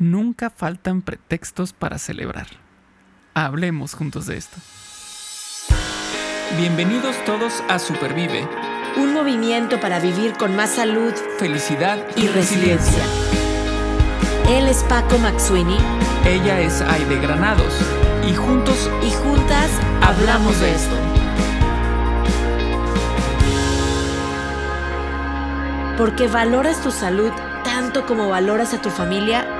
Nunca faltan pretextos para celebrar. Hablemos juntos de esto. Bienvenidos todos a Supervive. Un movimiento para vivir con más salud, felicidad y, resiliencia. Él es Paco McSweeney. Ella es Aide Granados. Y juntos y juntas hablamos de esto. Porque valoras tu salud tanto como valoras a tu familia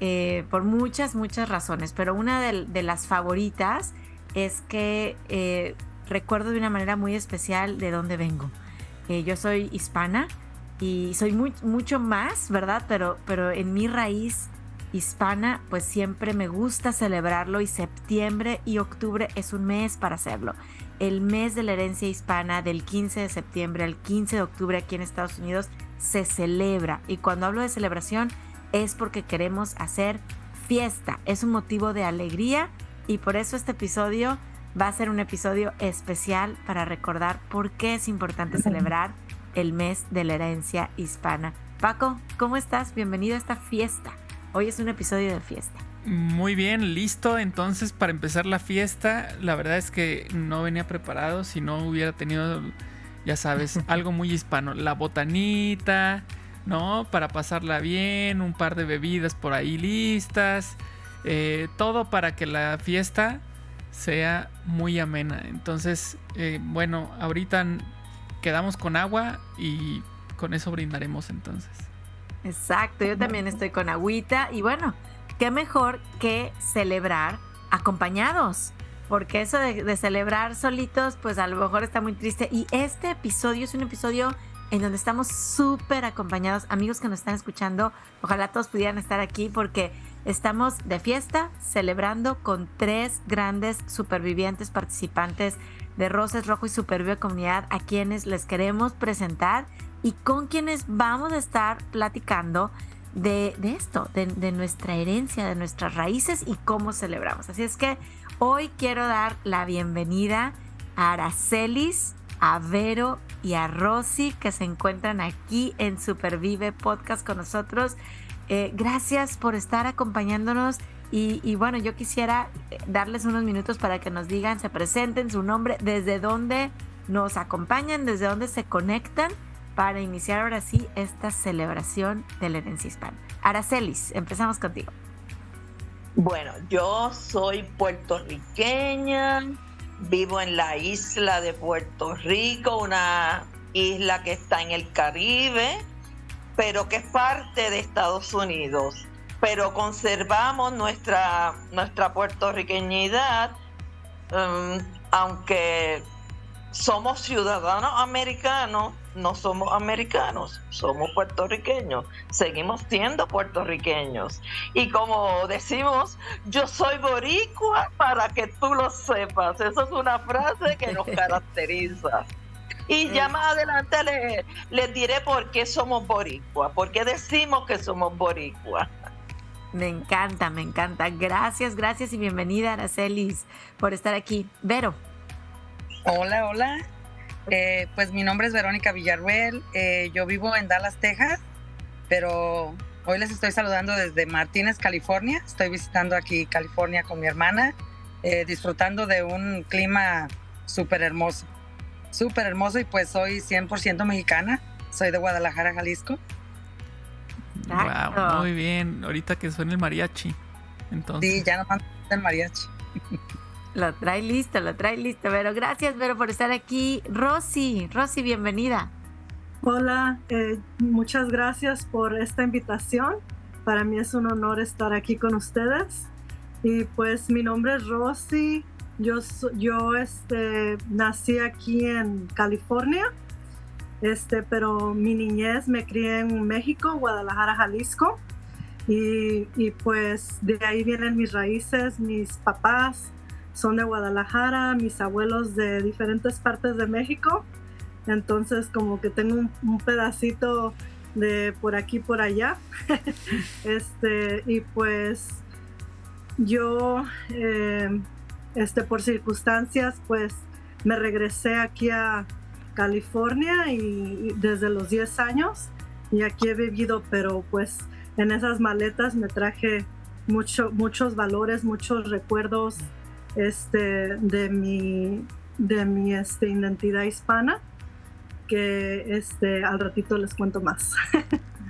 eh, por muchas, muchas razones, pero una de, las favoritas es que eh, recuerdo de una manera muy especial de dónde vengo. Eh, yo soy hispana y soy mucho más, ¿verdad? Pero, pero en mi raíz hispana, pues siempre me gusta celebrarlo y septiembre y octubre es un mes para hacerlo. El mes de la herencia hispana del 15 de septiembre al 15 de octubre aquí en Estados Unidos se celebra. Y cuando hablo de celebración, es porque queremos hacer fiesta, es un motivo de alegría y por eso este episodio va a ser un episodio especial para recordar por qué es importante celebrar el mes de la herencia hispana. Paco, ¿cómo estás? Bienvenido a esta fiesta. Hoy es un episodio de fiesta. Muy bien, listo. Entonces, para empezar la fiesta, la verdad es que no venía preparado si no hubiera tenido, ya sabes, algo muy hispano. La botanita, ¿no? Para pasarla bien, un par de bebidas por ahí listas, eh, todo para que la fiesta sea muy amena. Entonces, eh, bueno, ahorita quedamos con agua y con eso brindaremos entonces. Exacto, yo también estoy con agüita y bueno, qué mejor que celebrar acompañados. Porque eso de, de celebrar solitos, pues a lo mejor está muy triste. Y este episodio es un episodio en donde estamos súper acompañados. Amigos que nos están escuchando, ojalá todos pudieran estar aquí porque estamos de fiesta celebrando con tres grandes supervivientes participantes de Roses Rojo y Supervive Comunidad a quienes les queremos presentar y con quienes vamos a estar platicando de, esto, de nuestra herencia, de nuestras raíces y cómo celebramos. Así es que hoy quiero dar la bienvenida a Aracelis a Vero y a Rosy que se encuentran aquí en Supervive Podcast con nosotros. Eh, gracias por estar acompañándonos y, bueno, yo quisiera eh, darles unos minutos para que nos digan, se presenten su nombre, desde dónde nos acompañan, desde dónde se conectan para iniciar ahora sí esta celebración de la herencia hispana. Aracelis, empezamos contigo. Bueno, yo soy puertorriqueña, Vivo en la isla de Puerto Rico, una isla que está en el Caribe, pero que es parte de Estados Unidos. Pero conservamos nuestra, nuestra puertorriqueñidad, um, aunque somos ciudadanos americanos, no somos americanos, somos puertorriqueños, seguimos siendo puertorriqueños. Y como decimos, yo soy boricua para que tú lo sepas. Eso es una frase que nos caracteriza. Y ya más adelante les, les diré por qué somos boricua, por qué decimos que somos boricua. Me encanta, me encanta. Gracias, gracias y bienvenida, Aracelis, por estar aquí. Vero. Hola, hola. Eh, pues mi nombre es Verónica Villarruel, eh, yo vivo en Dallas, Texas, pero hoy les estoy saludando desde Martínez, California. Estoy visitando aquí California con mi hermana, eh, disfrutando de un clima súper hermoso, súper hermoso y pues soy 100% mexicana, soy de Guadalajara, Jalisco. Wow, muy bien, ahorita que suena el mariachi. Entonces. Sí, ya no mando el mariachi. Lo trae listo, lo trae listo. Pero gracias, Vero, por estar aquí. Rosy, Rosy, bienvenida. Hola, eh, muchas gracias por esta invitación. Para mí es un honor estar aquí con ustedes. Y pues mi nombre es Rosy. Yo, yo este, nací aquí en California, este, pero mi niñez me crié en México, Guadalajara, Jalisco. Y, y, pues de ahí vienen mis raíces, mis papás son de Guadalajara, mis abuelos de diferentes partes de México. Entonces como que tengo un, pedacito de por aquí, por allá. este, y pues yo, eh, este, por circunstancias, pues me regresé aquí a California y, desde los 10 años y aquí he vivido, pero pues en esas maletas me traje mucho, muchos valores, muchos recuerdos este, de mi, de mi este, identidad hispana que este, al ratito les cuento más.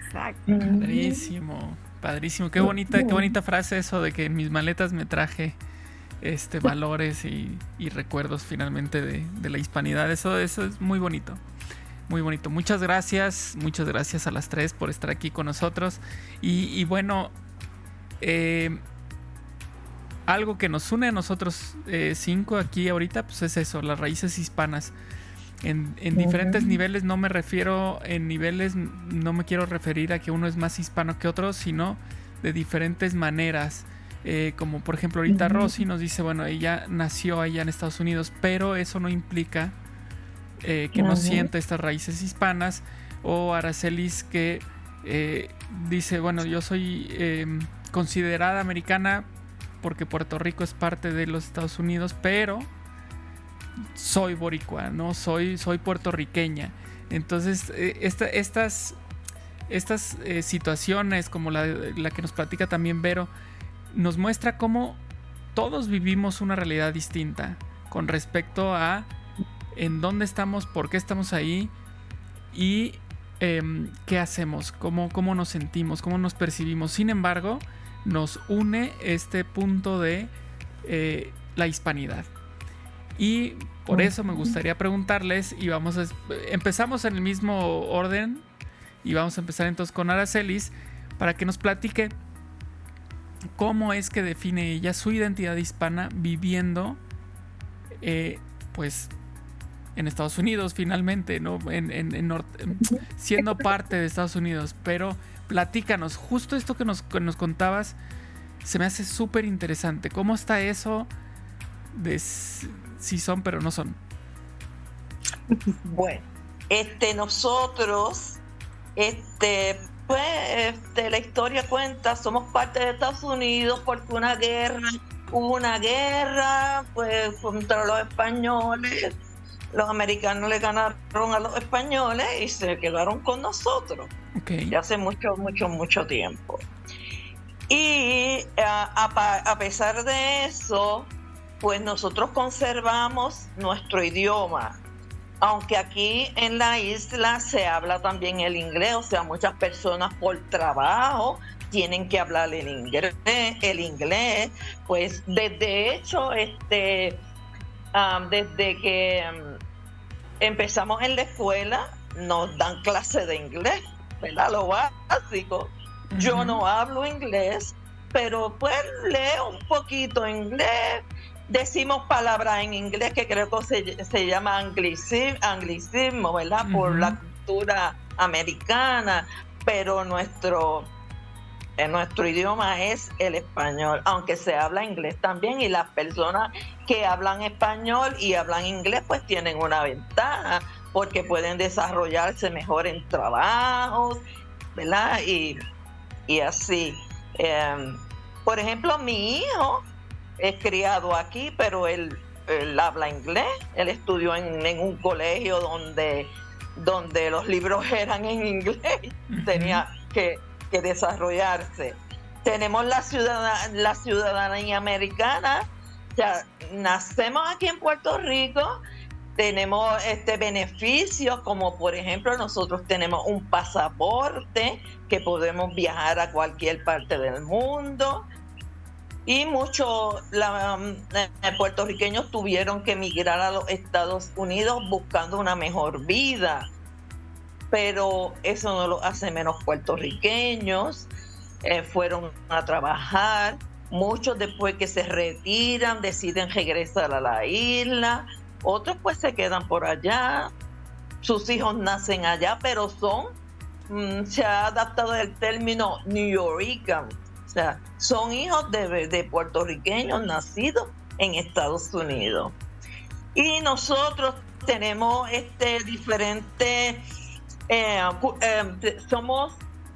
Exacto. Padrísimo, padrísimo. Qué bonita, qué bonita frase eso de que en mis maletas me traje este, valores y, recuerdos finalmente de, la hispanidad. Eso, eso es muy bonito. Muy bonito. Muchas gracias. Muchas gracias a las tres por estar aquí con nosotros. Y, bueno, eh, algo que nos une a nosotros eh, cinco aquí ahorita, pues es eso, las raíces hispanas. En, diferentes niveles no me refiero, en niveles no me quiero referir a que uno es más hispano que otro, sino de diferentes maneras. Eh, como por ejemplo ahorita Rosy nos dice, bueno, ella nació allá en Estados Unidos, pero eso no implica eh, que no sienta estas raíces hispanas. O Aracelis que dice, bueno, yo soy em, considerada americana, porque Puerto Rico es parte de los Estados Unidos, pero soy boricua, ¿no? Soy, soy puertorriqueña. Entonces, eh, estas, estas eh, situaciones, como la, que nos platica también Vero, nos muestra cómo todos vivimos una realidad distinta con respecto a en dónde estamos, por qué estamos ahí y em, qué hacemos, cómo, cómo nos sentimos, cómo nos percibimos. Sin embargo, nos une este punto de eh, la hispanidad. Y por eso me gustaría preguntarles, y vamos a, empezamos en el mismo orden, y vamos a empezar entonces con Aracelis, para que nos platique cómo es que define ella su identidad hispana viviendo, eh, pues, en Estados Unidos finalmente, ¿no? siendo parte de Estados Unidos, pero platícanos, justo esto que nos, nos contabas, se me hace súper interesante. ¿Cómo está eso de si son pero no son? Bueno, este, nosotros, este, pues, este, la historia cuenta, somos parte de Estados Unidos porque una guerra, hubo una guerra, pues, contra los españoles, los americanos le ganaron a los españoles y se quedaron con nosotros. Ya hace mucho, mucho, mucho tiempo. Y eh, a, pesar de eso, pues nosotros conservamos nuestro idioma. Aunque aquí en la isla se habla también el inglés, o sea, muchas personas por trabajo tienen que hablar el inglés, el inglés. Pues desde hecho, este, desde que empezamos en la escuela, nos dan clase de inglés. ¿verdad? Lo básico. Yo no hablo inglés, pero pues leo un poquito inglés. Decimos palabras en inglés que creo que se, se llama anglicismo, anglicismo ¿verdad? Por la cultura americana, pero nuestro, en nuestro idioma es el español, aunque se habla inglés también y las personas que hablan español y hablan inglés pues tienen una ventaja porque pueden desarrollarse mejor en trabajos, ¿verdad? Y, así. Em, por ejemplo, mi hijo es criado aquí, pero él, habla inglés. Él estudió en, un colegio donde, donde los libros eran en inglés. Tenía que, desarrollarse. Tenemos la, la ciudadanía americana. Ya nacemos aquí en Puerto Rico, tenemos este beneficios como por ejemplo nosotros tenemos un pasaporte que podemos viajar a cualquier parte del mundo y muchos um, eh, puertorriqueños tuvieron que emigrar a los Estados Unidos buscando una mejor vida pero eso no lo hace menos puertorriqueños eh, fueron a trabajar muchos después que se retiran deciden regresar a la isla otros pues se quedan por allá, sus hijos nacen allá, pero son mm, se ha adaptado el término New Yorker. O sea, son hijos de, de puertorriqueños nacidos en Estados Unidos. Y nosotros tenemos este diferente, eh, eh, somos,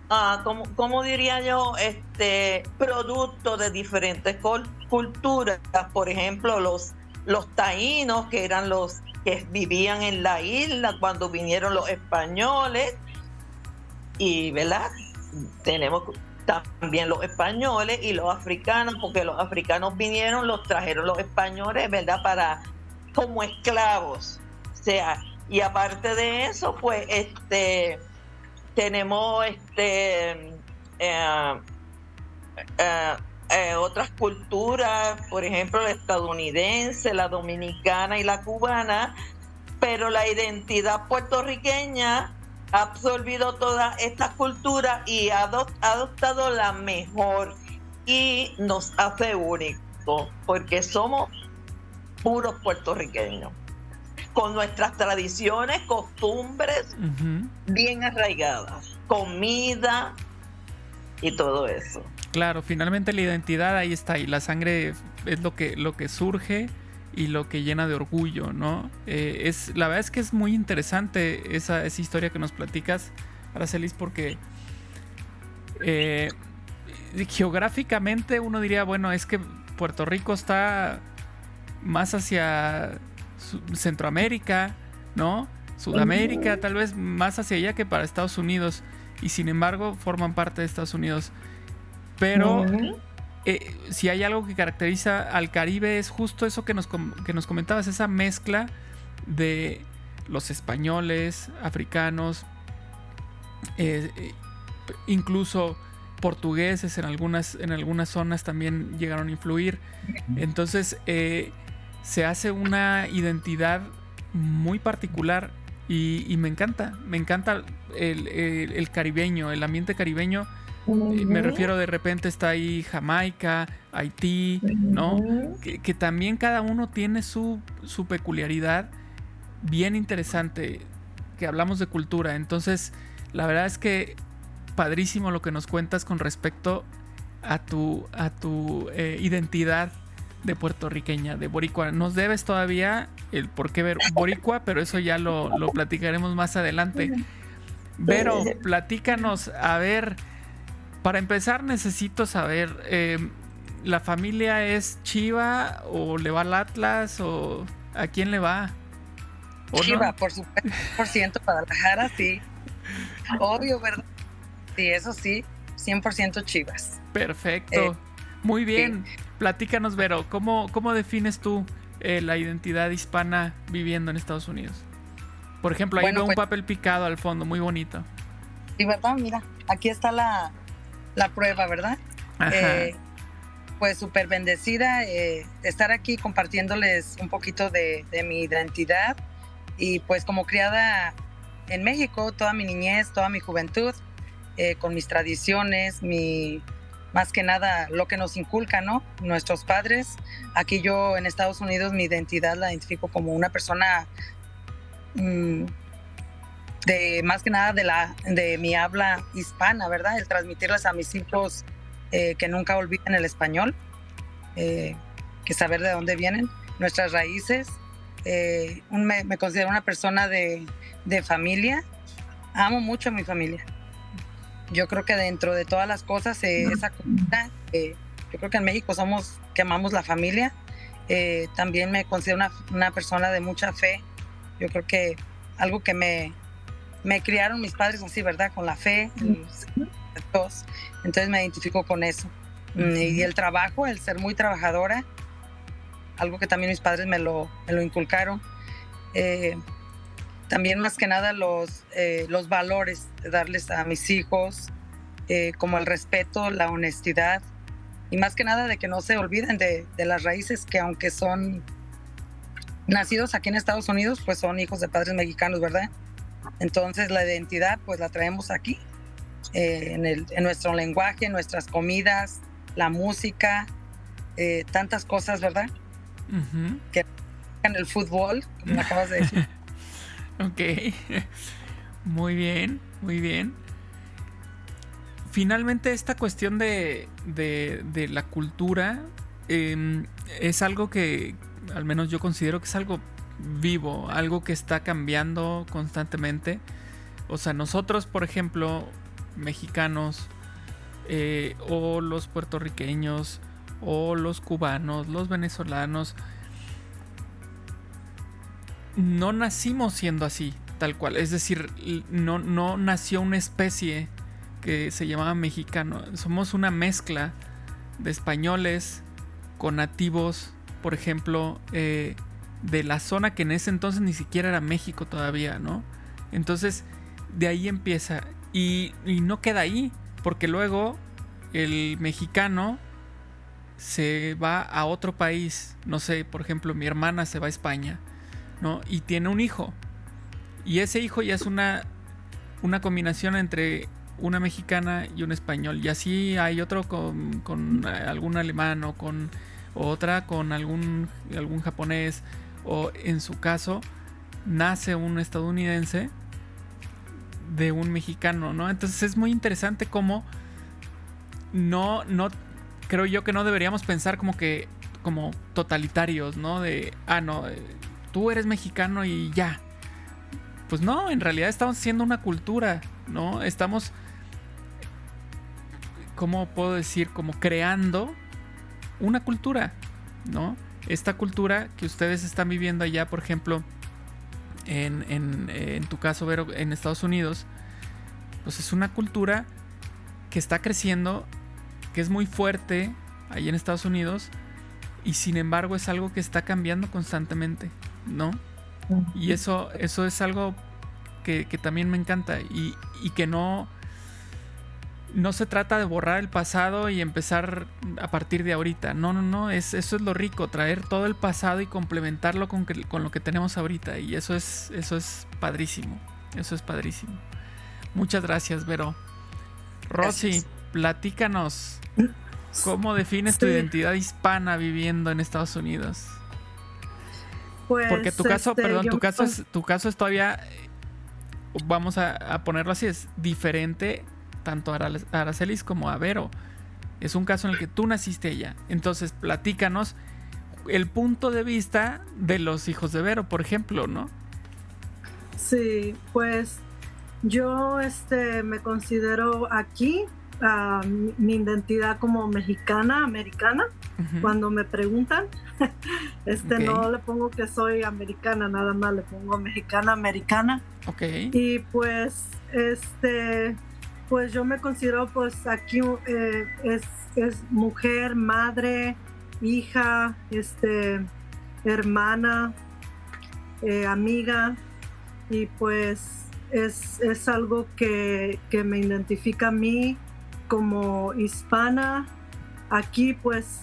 uh, como, diría yo, este producto de diferentes culturas. Por ejemplo, los, los taínos, que eran los que vivían en la isla cuando vinieron los españoles. Y, ¿verdad? Tenemos también los españoles y los africanos, porque los africanos vinieron, los trajeron los españoles, ¿verdad? Para como esclavos. O sea, y aparte de eso, pues este tenemos este eh, eh, eh, otras culturas, por ejemplo, la estadounidense, la dominicana y la cubana, pero la identidad puertorriqueña ha absorbido todas estas culturas y ha adoptado la mejor y nos hace únicos, porque somos puros puertorriqueños, con nuestras tradiciones, costumbres bien arraigadas, comida y todo eso. Claro, finalmente la identidad ahí está y la sangre es lo que, lo que surge y lo que llena de orgullo, ¿no? Eh, es, la verdad es que es muy interesante esa, esa historia que nos platicas, Aracelis, porque eh, geográficamente uno diría, bueno, es que Puerto Rico está más hacia Centroamérica, ¿no? Sudamérica, tal vez más hacia allá que para Estados Unidos. Y sin embargo, forman parte de Estados Unidos. Pero eh, si hay algo que caracteriza al Caribe es justo eso que nos, que nos comentabas, esa mezcla de los españoles, africanos, eh, eh, incluso portugueses en algunas, en algunas zonas también llegaron a influir. Entonces, se hace una identidad muy particular y, me encanta, me encanta el, caribeño, el ambiente caribeño. Eh, me refiero de repente está ahí Jamaica, Haití, ¿no? Que, también cada uno tiene su, su peculiaridad bien interesante, que hablamos de cultura. Entonces, la verdad es que padrísimo lo que nos cuentas con respecto a tu, a tu eh, identidad de puertorriqueña, de boricua. Nos debes todavía el por qué ver boricua, pero eso ya lo, platicaremos más adelante. Pero platícanos, a ver, para empezar necesito saber, eh, ¿la familia es Chiva o le va al Atlas o a quién le va? Chiva, por supuesto, por ciento Guadalajara, sí. Obvio, ¿verdad? Sí, eso sí, 100% Chivas. Perfecto. Eh, Muy bien. Platícanos, Vero, ¿cómo, cómo defines tú eh, la identidad hispana viviendo en Estados Unidos? Por ejemplo, ahí veo un pues papel picado al fondo, muy bonito. Sí, ¿verdad? Mira, aquí está la, prueba, ¿verdad? Eh, pues súper bendecida eh, estar aquí compartiéndoles un poquito de, de, mi identidad y pues como criada en México, toda mi niñez, toda mi juventud, con mis tradiciones, mi, más que nada lo que nos inculca, ¿no? Nuestros padres. Aquí yo en Estados Unidos mi identidad la identifico como una persona mm, de más que nada de la de mi habla hispana, ¿verdad? El transmitirles a mis hijos eh, que nunca olviden el español, eh, que saber de dónde vienen, nuestras raíces. Eh, me, considero una persona de, de familia. Amo mucho a mi familia yo creo que dentro de todas las cosas, eh, esa cultura, eh, yo creo que en México somos, que amamos la familia, eh, también me considero una, una, persona de mucha fe. Yo creo que algo que me, me criaron mis padres así, ¿verdad? Con la fe, entonces me identifico con eso. Mm, y el trabajo, el ser muy trabajadora, algo que también mis padres me lo, me lo inculcaron también más que nada los, eh, los valores de darles a mis hijos, eh, como el respeto, la honestidad y más que nada de que no se olviden de, de, las raíces que aunque son nacidos aquí en Estados Unidos, pues son hijos de padres mexicanos, ¿verdad? Entonces la identidad pues la traemos aquí, eh, en, el, en, nuestro lenguaje, nuestras comidas, la música, tantas cosas, ¿verdad? Que en el fútbol, como acabas de decir. Ok. Muy bien, muy bien. finalmente esta cuestión de, de, la cultura em, es algo que al menos yo considero que es algo vivo, algo que está cambiando constantemente. O sea, nosotros, por ejemplo, mexicanos, eh, o los puertorriqueños, o los cubanos, los venezolanos, no nacimos siendo así, tal cual. Es decir, no, no nació una especie que se llamaba mexicano. Somos una mezcla de españoles con nativos, por ejemplo, eh, de la zona que en ese entonces ni siquiera era México todavía, ¿no? Entonces, de ahí empieza. Y, y no queda ahí, porque luego el mexicano se va a otro país. No sé, por ejemplo, mi hermana se va a España, Y tiene un hijo. Y ese hijo ya es una, una combinación entre una mexicana y un español. Y así hay otro con, con algún alemán o con otra con algún, algún japonés. O en su caso, nace un estadounidense de un mexicano, ¿no? Entonces es muy interesante cómo no, no, creo yo que no deberíamos pensar como que, como totalitarios, ¿no? De, ah, no, eh, tú eres mexicano y ya. Pues no, en realidad estamos haciendo una cultura, ¿no? Estamos ¿cómo puedo decir? Como creando una cultura, ¿no? Esta cultura que ustedes están viviendo allá, por ejemplo, en, en, tu caso, Vero, en Estados Unidos, pues es una cultura que está creciendo, que es muy fuerte ahí en Estados Unidos, y sin embargo es algo que está cambiando constantemente, ¿no? Y eso, eso es algo que, que también me encanta y, y que no no se trata de borrar el pasado y empezar a partir de ahorita. No, no, no, es, eso es lo rico, traer todo el pasado y complementarlo con, con lo que tenemos ahorita. Y eso es, eso es padrísimo. Eso es padrísimo. Muchas gracias, Vero. Rosy, platícanos. ¿Cómo defines tu identidad hispana viviendo en Estados Unidos? Pues, Porque tu caso, este, perdón, tu caso, es, tu caso es todavía, vamos a, a ponerlo así, es diferente tanto a Aracelis como a Vero. Es un caso en el que tú naciste ella. Entonces, platícanos el punto de vista de los hijos de Vero, por ejemplo, ¿no? Sí, pues yo este, me considero aquí mi identidad como mexicana, americana. Cuando me preguntan, este no le pongo que soy americana, nada más le pongo mexicana, americana. Ok. Y pues, este, pues yo me considero pues aquí eh, es, mujer, madre, hija, este, hermana, eh, amiga y pues es, algo que, me identifica a mí como hispana. Aquí pues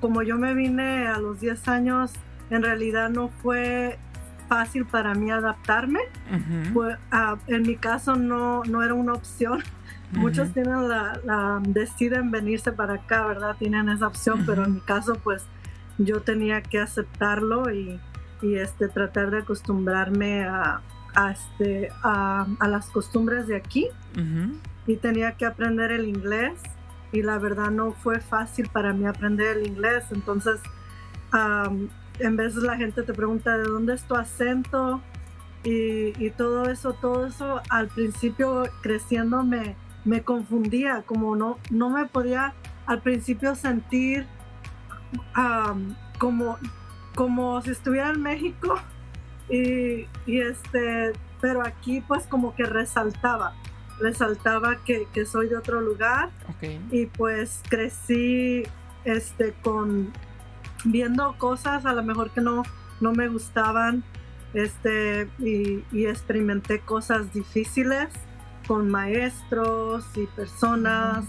como yo me vine a los 10 años, en realidad no fue fácil para mí adaptarme. Ah, en mi caso no, no era una opción Muchos tienen la, deciden venirse para acá, ¿verdad? Tienen esa opción, pero en mi caso, pues yo tenía que aceptarlo y, este, tratar de acostumbrarme a, este, a, las costumbres de aquí. Y tenía que aprender el inglés y la verdad no fue fácil para mí aprender el inglés. Entonces, en vez la gente te pregunta de dónde es tu acento y, y, todo eso, todo eso al principio creciendo me, me confundía, como no, no me podía al principio sentir como, como si estuviera en México. Y, este, pero aquí pues como que resaltaba, resaltaba que, soy de otro lugar. Y pues crecí este, con viendo cosas a lo mejor que no, no me gustaban este, y, y experimenté cosas difíciles con maestros y personas.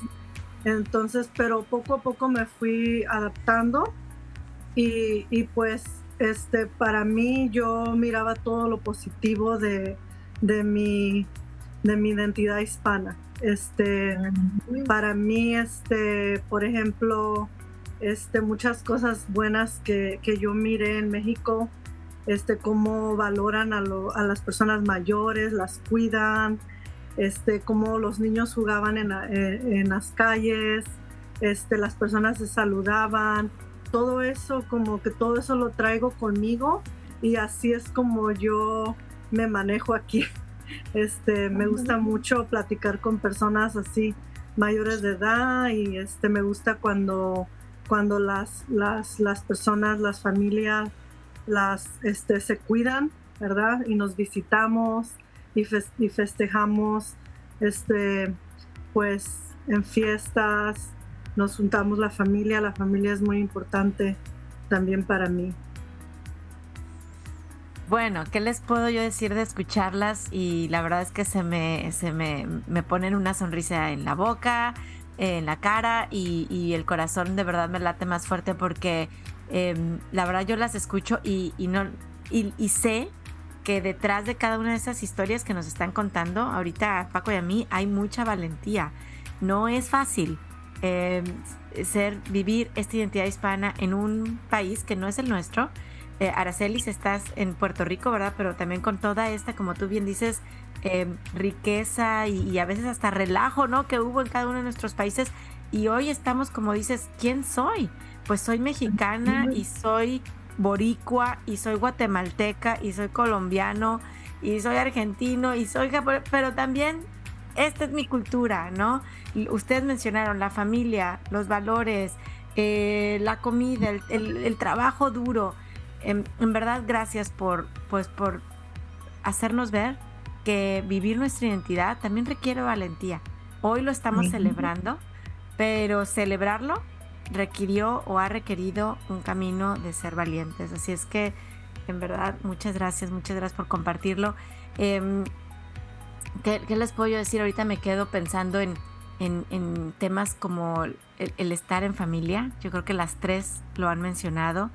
Entonces, pero poco a poco me fui adaptando y, pues este, para mí yo miraba todo lo positivo de, de, mi, de mi identidad hispana. Este, para mí, este, por ejemplo, este, muchas cosas buenas que, que yo miré en México, este, cómo valoran a, a las personas mayores, las cuidan, este, cómo los niños jugaban en, en, las calles, este, las personas se saludaban, todo eso, como que todo eso lo traigo conmigo y así es como yo me manejo aquí. Este, me gusta mucho platicar con personas así mayores de edad y este, me gusta cuando, cuando las, las, las personas, las familias, las, este, se cuidan, ¿verdad? Y nos visitamos y, y festejamos, este, pues, en fiestas, nos juntamos la familia, la familia es muy importante también para mí. Bueno, ¿qué les puedo yo decir de escucharlas? Y la verdad es que se me, se me, me ponen una sonrisa en la boca, en la cara y, el corazón de verdad me late más fuerte porque em, la verdad yo las escucho y, no, y, sé que detrás de cada una de esas historias que nos están contando, ahorita Paco y a mí, hay mucha valentía. No es fácil em, ser, vivir esta identidad hispana en un país que no es el nuestro eh, Aracelis, estás en Puerto Rico, ¿verdad? Pero también con toda esta, como tú bien dices, em, riqueza y, a veces hasta relajo, ¿no? Que hubo en cada uno de nuestros países. Y hoy estamos, como dices, ¿quién soy? Pues soy mexicana y soy boricua y soy guatemalteca y soy colombiano y soy argentino y soy pero también esta es mi cultura, ¿no? Ustedes mencionaron la familia, los valores, eh, la comida, el trabajo duro en, verdad, gracias por, pues, por hacernos ver que vivir nuestra identidad también requiere valentía. Hoy lo estamos celebrando, pero celebrarlo requirió o ha requerido un camino de ser valientes. Así es que, en verdad, muchas gracias, muchas gracias por compartirlo. Em, ¿qué, les puedo decir? Ahorita me quedo pensando en, en, temas como el, estar en familia. Yo creo que las tres lo han mencionado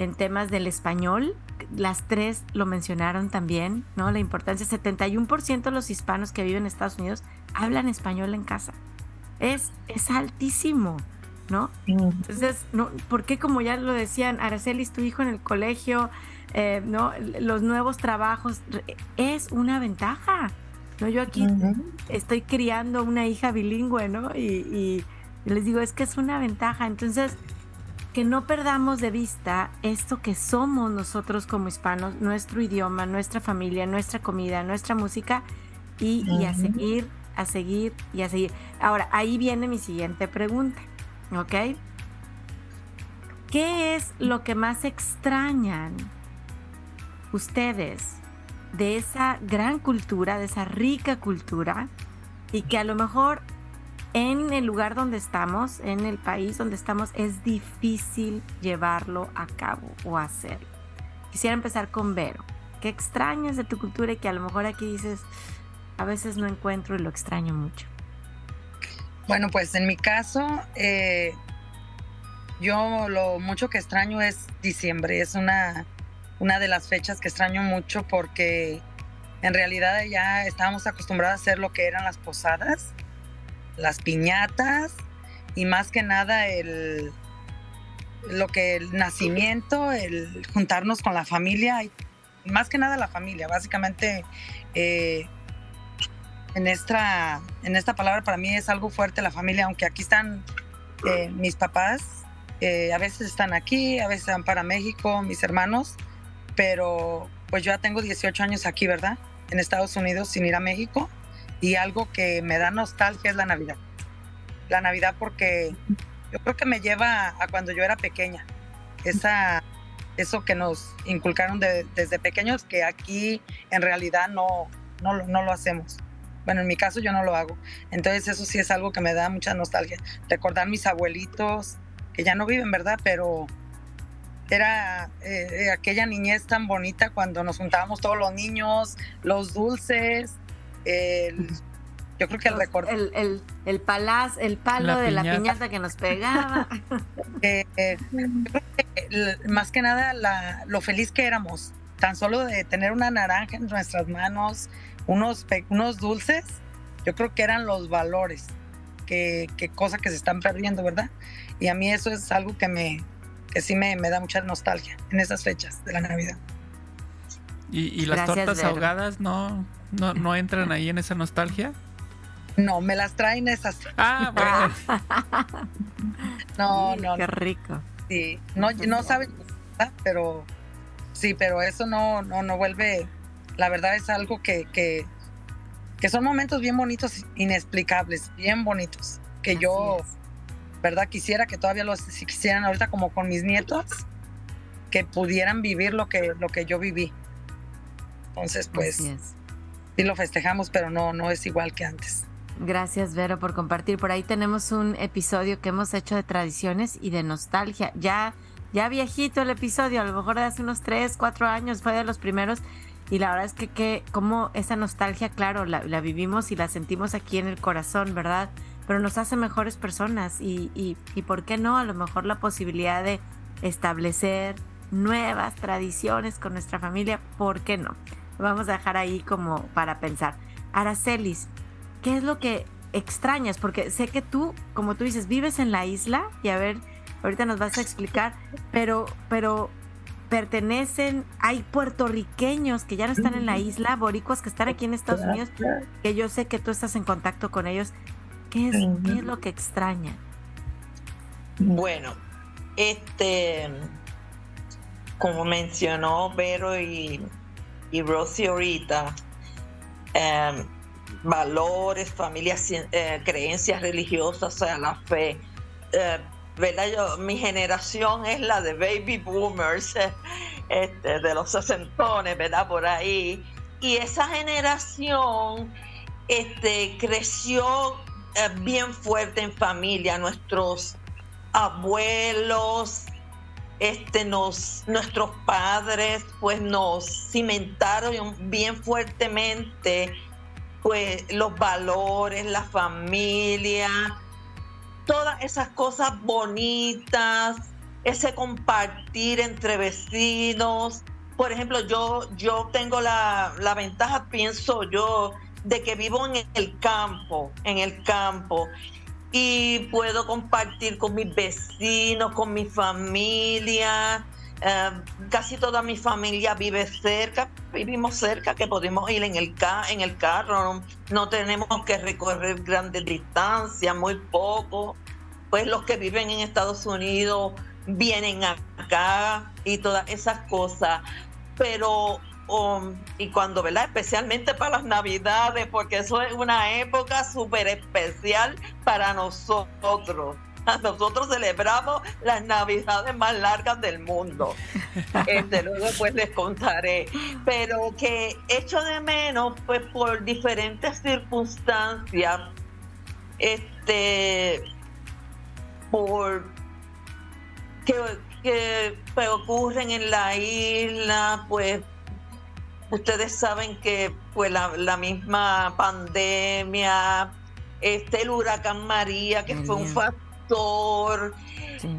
en temas del español. Las tres lo mencionaron también, ¿no? La importancia, 71% de los hispanos que viven en Estados Unidos hablan español en casa. Es, es altísimo, ¿no? Entonces, no, ¿por qué como ya lo decían, Aracelis, tu hijo en el colegio, eh, ¿no? Los nuevos trabajos, es una ventaja, ¿no? Yo aquí estoy criando una hija bilingüe, ¿no? y les digo, es que es una ventaja. Entonces, que no perdamos de vista esto que somos nosotros como hispanos, nuestro idioma, nuestra familia, nuestra comida, nuestra música y, a seguir, a seguir y a seguir. Ahora, ahí viene mi siguiente pregunta, ¿ok? ¿Qué es lo que más extrañan ustedes de esa gran cultura, de esa rica cultura y que a lo mejor en el lugar donde estamos, en el país donde estamos, es difícil llevarlo a cabo o hacerlo. Quisiera empezar con Vero. ¿Qué extrañas de tu cultura y que a lo mejor aquí dices, a veces no encuentro y lo extraño mucho? Bueno, pues en mi caso, eh, yo lo mucho que extraño es diciembre. Es una, una de las fechas que extraño mucho porque en realidad ya estábamos acostumbrados a hacer lo que eran las posadas las piñatas y más que nada el lo que el nacimiento, el juntarnos con la familia, y más que nada la familia, básicamente eh, en esta, en esta palabra para mí es algo fuerte la familia, aunque aquí están eh, mis papás, eh, a veces están aquí, a veces van para México, mis hermanos, pero pues yo ya tengo 18 años aquí, ¿verdad? En Estados Unidos sin ir a México y algo que me da nostalgia es la Navidad. La Navidad porque yo creo que me lleva a cuando yo era pequeña. Esa, eso que nos inculcaron desde pequeños que aquí en realidad no, no, no lo hacemos. Bueno, en mi caso yo no lo hago. Entonces eso sí es algo que me da mucha nostalgia. Recordar mis abuelitos, que ya no viven, ¿verdad? Pero era eh, aquella niñez tan bonita cuando nos juntábamos todos los niños, los dulces, yo creo que el record El, el, el, el palo de la piñata que nos pegaba. Eh, eh, más que nada la, lo feliz que éramos, tan solo de tener una naranja en nuestras manos, unos, unos dulces, yo creo que eran los valores, que, que cosa que se están perdiendo, ¿verdad? Y a mí eso es algo que me que sí me, me da mucha nostalgia en esas fechas de la Navidad. Y, las tortas ahogadas, no, ¿No, ¿No entran ahí en esa nostalgia? No, me las traen esas. Ah, bueno. no, no. Qué rico. Sí, no, no saben, pero sí, pero eso no, no, no vuelve. La verdad es algo que, que, que son momentos bien bonitos, inexplicables, bien bonitos. Que yo, ¿verdad? Quisiera que todavía los si quisieran ahorita como con mis nietos, que pudieran vivir lo que, lo que yo viví. Entonces, pues, sí lo festejamos, pero no, no es igual que antes. Gracias, Vero, por compartir. Por ahí tenemos un episodio que hemos hecho de tradiciones y de nostalgia. Ya, ya viejito el episodio, a lo mejor de hace unos 3, 4 años, fue de los primeros. Y la verdad es que, que como esa nostalgia, claro, la, vivimos y la sentimos aquí en el corazón, ¿verdad? Pero nos hace mejores personas y, y, y por qué no, a lo mejor la posibilidad de establecer nuevas tradiciones con nuestra familia, ¿por qué no? Vamos a dejar ahí como para pensar. Aracelis, ¿qué es lo que extrañas? Porque sé que tú, como tú dices, vives en la isla y a ver, ahorita nos vas a explicar, pero, pero pertenecen, hay puertorriqueños que ya no están en la isla, boricuas que están aquí en Estados Unidos, que yo sé que tú estás en contacto con ellos. ¿Qué es, ¿qué es lo que extraña? Bueno, este, como mencionó Vero y y Rosy ahorita, em, valores, familias, eh, creencias religiosas, o sea, la fe. Eh, ¿verdad? Yo, mi generación es la de baby boomers, este, de los sesentones, ¿verdad? Por ahí. Y esa generación este, creció eh, bien fuerte en familia. Nuestros abuelos, este, nos, nuestros padres pues nos cimentaron bien fuertemente pues los valores, la familia, todas esas cosas bonitas, ese compartir entre vecinos. Por ejemplo, yo, yo tengo la, la ventaja, pienso yo, de que vivo en el campo, en el campo y puedo compartir con mis vecinos, con mi familia. Eh, casi toda mi familia vive cerca, vivimos cerca, que podemos ir en el, en el carro, no, tenemos que recorrer grandes distancias, muy poco. Pues los que viven en Estados Unidos vienen acá y todas esas cosas. Pero y cuando, ¿verdad? Especialmente para las navidades, porque eso es una época súper especial para nosotros. Nosotros celebramos las navidades más largas del mundo. Este, luego pues les contaré. Pero que echo de menos, pues por diferentes circunstancias, este, por que, que pues, ocurren en la isla, pues Ustedes saben que pues la, misma pandemia, este el huracán María, que fue un factor,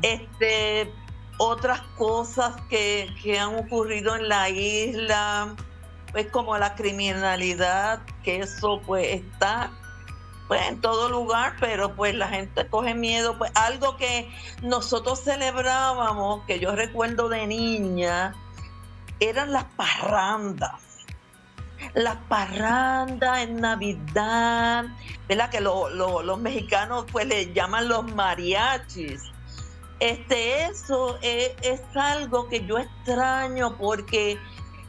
este otras cosas que, que han ocurrido en la isla, pues como la criminalidad, que eso pues está pues en todo lugar, pero pues la gente coge miedo, pues algo que nosotros celebrábamos, que yo recuerdo de niña, eran las parrandas. Las parrandas en Navidad, ¿verdad? Que los mexicanos pues le llaman los mariachis. Este, eso es, algo que yo extraño porque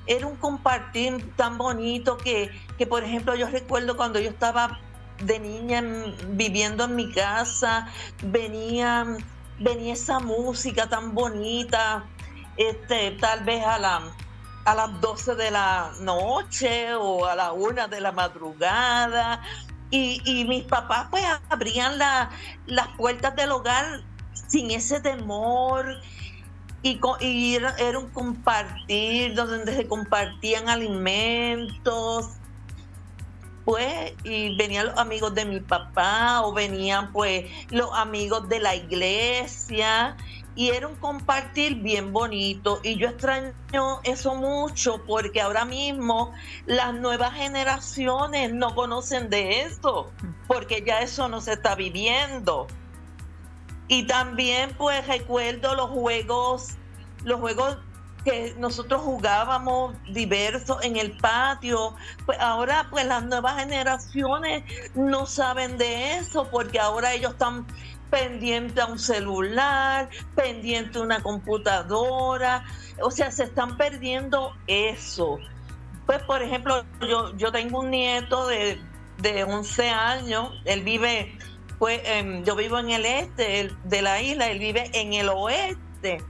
era un compartir tan bonito que, que, por ejemplo, yo recuerdo cuando yo estaba de niña viviendo en mi casa, venía, venía esa música tan bonita, este, tal vez a la, a las 12 de la noche o a la 1 de la madrugada. Y, mis papás pues abrían las puertas del hogar sin ese temor. Y, y era, un compartir donde se compartían alimentos. Pues, y venían los amigos de mi papá o venían pues los amigos de la iglesia y era un compartir bien bonito y yo extraño eso mucho porque ahora mismo las nuevas generaciones no conocen de eso porque ya eso no se está viviendo y también pues recuerdo los juegos los juegos que nosotros jugábamos diversos en el patio. Pues ahora pues las nuevas generaciones no saben de eso porque ahora ellos están pendientes a un celular, pendiente a una computadora, o sea, se están perdiendo eso. Pues por ejemplo, yo, yo tengo un nieto de, de 11 años, él vive, pues yo vivo en el este de la isla, él vive en el oeste.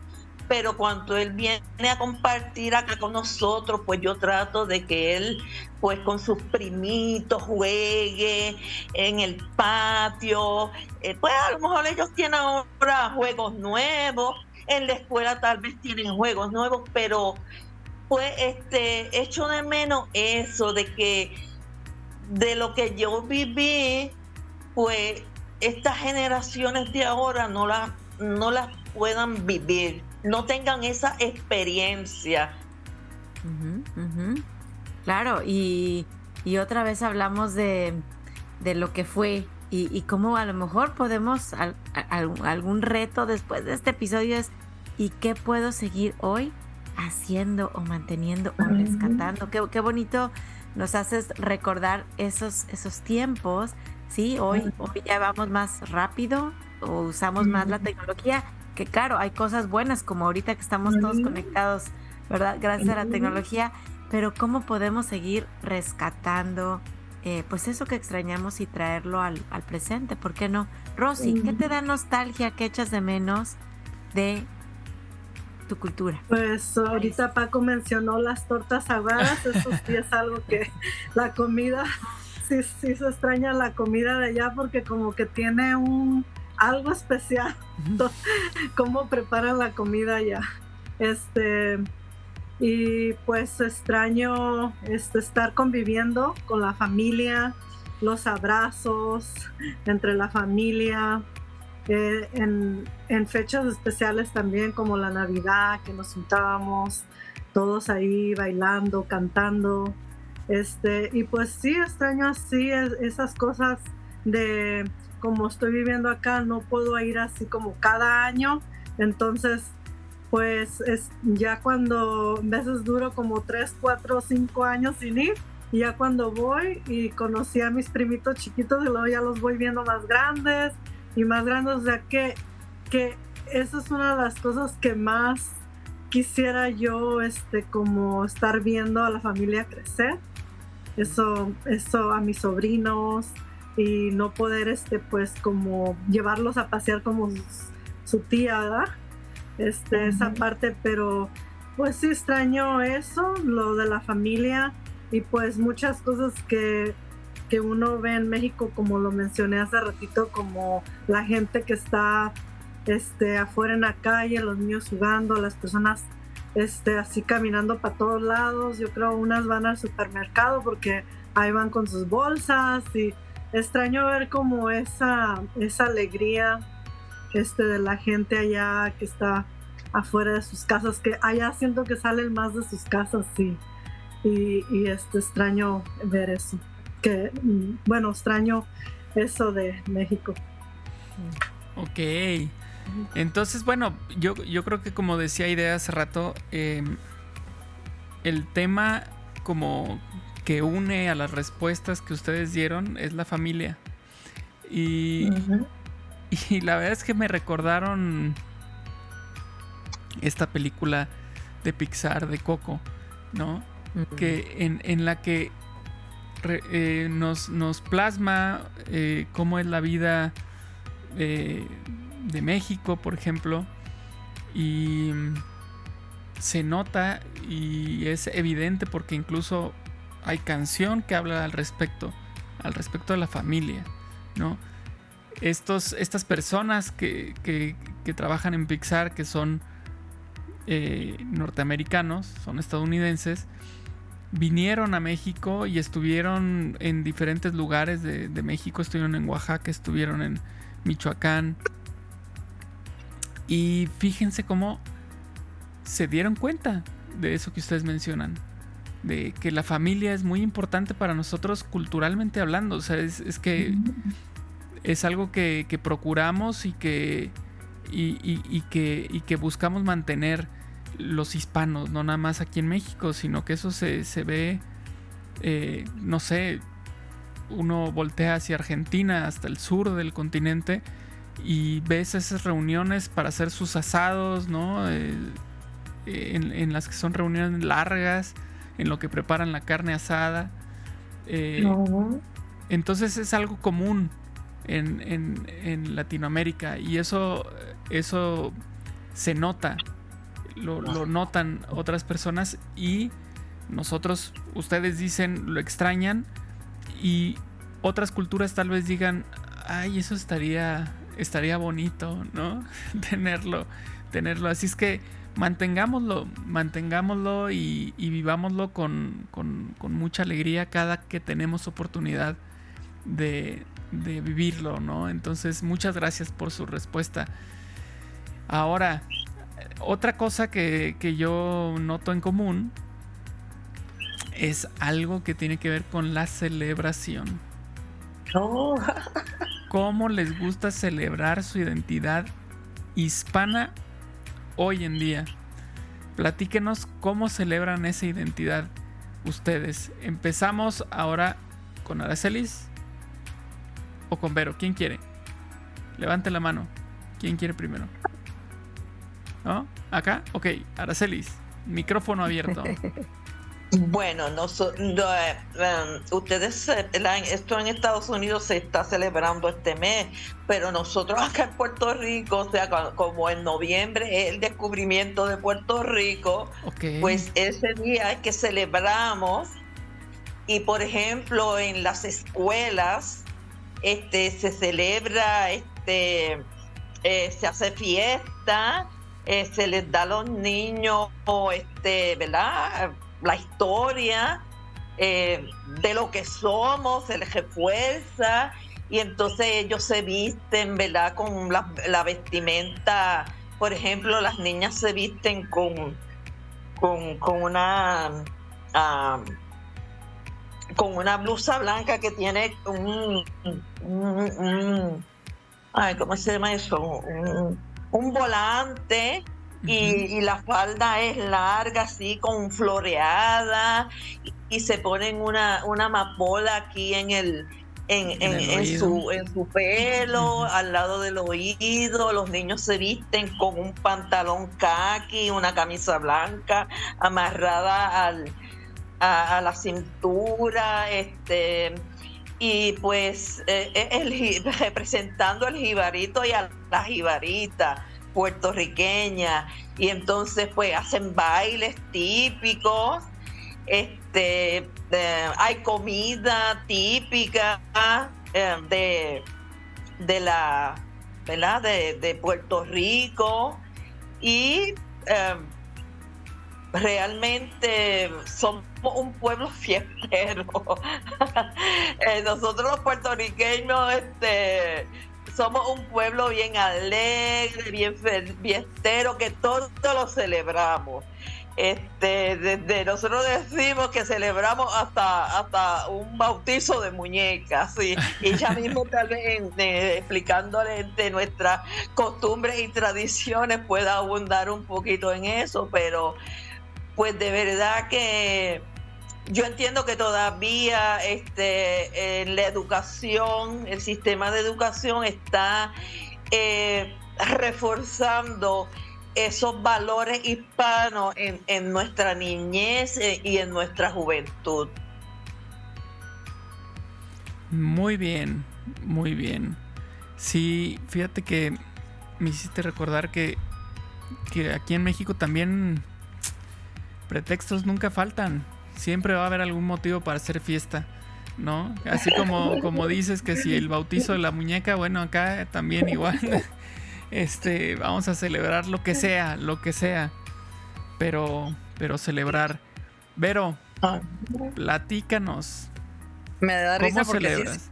Pero cuando él viene a compartir acá con nosotros, pues yo trato de que él, pues con sus primitos, juegue en el patio. Eh, pues a lo mejor ellos tienen ahora juegos nuevos, en la escuela tal vez tienen juegos nuevos, pero pues este, echo de menos eso, de que de lo que yo viví, pues estas generaciones de ahora no las no las puedan vivir no tengan esa experiencia. Claro, y, otra vez hablamos de, lo que fue y, y, cómo a lo mejor podemos, algún reto después de este episodio es, ¿y qué puedo seguir hoy haciendo o manteniendo o rescatando? Qué, qué bonito nos haces recordar esos, esos tiempos, ¿sí? Hoy, hoy ya vamos más rápido o usamos más la tecnología que claro, hay cosas buenas como ahorita que estamos todos conectados, ¿verdad? Gracias a la tecnología, pero ¿cómo podemos seguir rescatando eh, pues eso que extrañamos y traerlo al, presente? ¿Por qué no? Rosy, ¿qué te da nostalgia, qué echas de menos de tu cultura? Pues ahorita Paco mencionó las tortas ahogadas, eso sí es algo que la comida, sí, sí se extraña la comida de allá porque como que tiene un algo especial cómo preparan la comida ya. Este, y pues extraño este, estar conviviendo con la familia, los abrazos entre la familia, eh, en, en, fechas especiales también como la Navidad, que nos juntábamos todos ahí bailando, cantando. Este, y pues sí, extraño así esas cosas de como estoy viviendo acá, no puedo ir así como cada año. Entonces, pues es ya cuando a veces duro como 3, 4, 5 años sin ir. Y ya cuando voy y conocí a mis primitos chiquitos y luego ya los voy viendo más grandes y más grandes. O sea que, que eso es una de las cosas que más quisiera yo este como estar viendo a la familia crecer. Eso, eso a mis sobrinos, y no poder este pues como llevarlos a pasear como su, tía ¿verdad? Este esa parte pero pues sí extraño eso lo de la familia y pues muchas cosas que que uno ve en México como lo mencioné hace ratito como la gente que está este afuera en la calle los niños jugando las personas este así caminando para todos lados. Yo creo unas van al supermercado porque ahí van con sus bolsas y extraño ver como esa, esa alegría este, de la gente allá que está afuera de sus casas, que allá siento que salen más de sus casas y, y, este, extraño ver eso. Que, mm, bueno, extraño eso de México. Ok. Entonces, bueno, yo, yo creo que como decía Idea hace rato, em, el tema como que une a las respuestas que ustedes dieron es la familia. Y, y la verdad es que me recordaron esta película de Pixar, de Coco, ¿no? Que en, la que eh, nos, nos, plasma eh, cómo es la vida de México, por ejemplo, y se nota y es evidente porque incluso hay canción que habla al respecto, al respecto de la familia, ¿no? Estos, estas personas que, trabajan en Pixar, que son eh, norteamericanos, son estadounidenses, vinieron a México y estuvieron en diferentes lugares de, de, México, estuvieron en Oaxaca, estuvieron en Michoacán. Y fíjense cómo se dieron cuenta de eso que ustedes mencionan de que la familia es muy importante para nosotros culturalmente hablando. O sea, es, que es algo que, procuramos y que, y, que, y que buscamos mantener los hispanos, no nada más aquí en México, sino que eso se, ve, eh, no sé, uno voltea hacia Argentina, hasta el sur del continente, y ves esas reuniones para hacer sus asados, ¿no? Eh, en, las que son reuniones largas, en lo que preparan la carne asada. Eh, entonces es algo común en, Latinoamérica y eso, eso se nota, lo, lo, notan otras personas y nosotros, ustedes dicen, lo extrañan y otras culturas tal vez digan, ay, eso estaría, estaría bonito, ¿no? tenerlo, tenerlo. Así es que mantengámoslo, mantengámoslo y, vivámoslo con, mucha alegría cada que tenemos oportunidad de, vivirlo, ¿no? Entonces, muchas gracias por su respuesta. Ahora, otra cosa que, yo noto en común es algo que tiene que ver con la celebración. Oh. ¿Cómo les gusta celebrar su identidad hispana hoy en día. Platíquenos cómo celebran esa identidad ustedes. Empezamos ahora con Aracelis o con Vero. ¿Quién quiere? Levante la mano. ¿Quién quiere primero? ¿No? ¿Acá? Ok, Aracelis. Micrófono abierto. Bueno, no, eh, em, ustedes, esto en Estados Unidos se está celebrando este mes, pero nosotros acá en Puerto Rico, o sea, como en noviembre es el descubrimiento de Puerto Rico, pues ese día es que celebramos y por ejemplo en las escuelas este se celebra este eh, se hace fiesta eh, se les da a los niños este verdad la historia eh, de lo que somos, se les refuerza y entonces ellos se visten, ¿verdad? Con la, vestimenta, por ejemplo, las niñas se visten con, con, una... Ah, con una blusa blanca que tiene un, ay, ¿cómo se llama eso? un volante y, la falda es larga, así, con floreada, y, se ponen una, una amapola aquí en el, en, su, en su pelo, al lado del oído, los niños se visten con un pantalón khaki, una camisa blanca amarrada al, a, la cintura, este y pues eh, el, representando al jibarito y a la jibarita puertorriqueña y entonces pues hacen bailes típicos este hay comida típica eh, de, de la ¿verdad? De, Puerto Rico y eh, realmente somos un pueblo fiestero. Eh, nosotros los puertorriqueños este, somos un pueblo bien alegre, bien fiestero, que todo lo celebramos. Este, desde nosotros decimos que celebramos hasta hasta un bautizo de muñecas y, ya mismo tal vez explicándole de nuestras costumbres y tradiciones pueda abundar un poquito en eso, pero pues de verdad que yo entiendo que todavía este, la educación, el sistema de educación está eh, reforzando esos valores hispanos en, nuestra niñez eh, y en nuestra juventud. Muy bien, muy bien. Sí, fíjate que me hiciste recordar que, que aquí en México también pretextos nunca faltan siempre va a haber algún motivo para hacer fiesta, ¿no? Así como, como dices que si el bautizo de la muñeca, bueno, acá también igual. Este, vamos a celebrar lo que sea, lo que sea. Pero, pero celebrar. Vero, platícanos. Me da risa ¿Cómo celebras?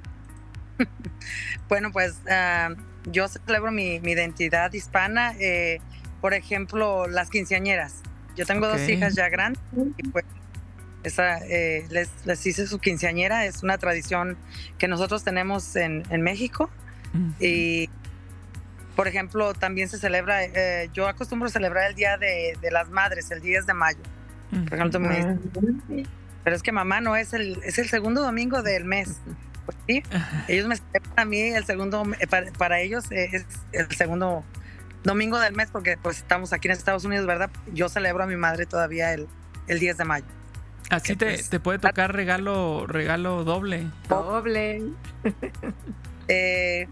bueno, pues ah, yo celebro mi, identidad hispana. Eh, por ejemplo, las quinceañeras. Yo tengo dos hijas ya grandes y pues esa, eh, les, les, hice su quinceañera, es una tradición que nosotros tenemos en, en México. Y por ejemplo, también se celebra, eh, yo acostumbro a celebrar el Día de, las Madres, el 10 de mayo. Por ejemplo, pero es que mamá no es el, es el segundo domingo del mes. Pues sí, ellos me celebran a mí el segundo, eh, para, ellos es el segundo domingo del mes porque pues estamos aquí en Estados Unidos, ¿verdad? Yo celebro a mi madre todavía el, el 10 de mayo. Así te, pues, te, puede tocar regalo, regalo doble. Doble. Eh,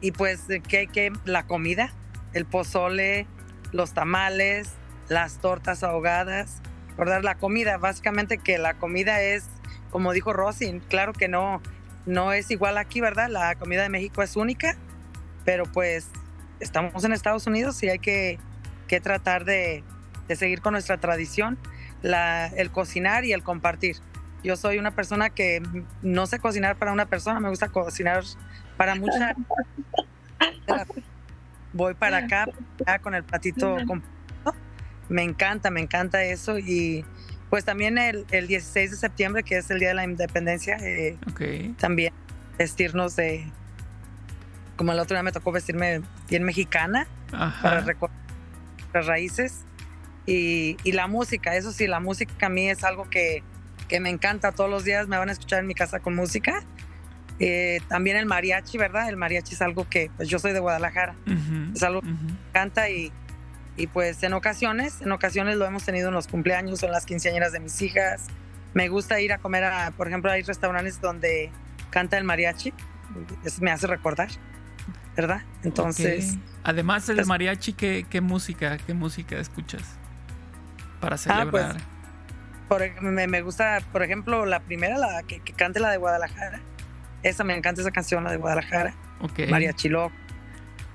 y pues, ¿qué, ¿qué? La comida, el pozole, los tamales, las tortas ahogadas, ¿verdad? La comida, básicamente que la comida es, como dijo Rosy, claro que no, no es igual aquí, ¿verdad? La comida de México es única, pero pues estamos en Estados Unidos y hay que, que tratar de, de, seguir con nuestra tradición, la, el cocinar y el compartir. Yo soy una persona que no sé cocinar para una persona, me gusta cocinar para mucha. Voy para acá, con el platito Me encanta, me encanta eso. Y pues también el, el 16 de septiembre, que es el Día de la Independencia, eh, también vestirnos de. Como el otro día me tocó vestirme bien mexicana para recordar las raíces. Y, y, la música, eso sí, la música a mí es algo que, que me encanta. Todos los días me van a escuchar en mi casa con música eh, también el mariachi, ¿verdad? El mariachi es algo que, pues yo soy de Guadalajara, es algo que me encanta y, y pues en ocasiones, en ocasiones lo hemos tenido en los cumpleaños o en las quinceañeras de mis hijas. Me gusta ir a comer a, por ejemplo, hay restaurantes donde canta el mariachi, eso me hace recordar, ¿verdad? Entonces... Además del pues mariachi, ¿qué, ¿qué, música, qué música escuchas para ah, pues, celebrar? por, me, gusta, por ejemplo, la primera, la que, que cante la de Guadalajara esa me encanta esa canción, la de Guadalajara. María Chiló.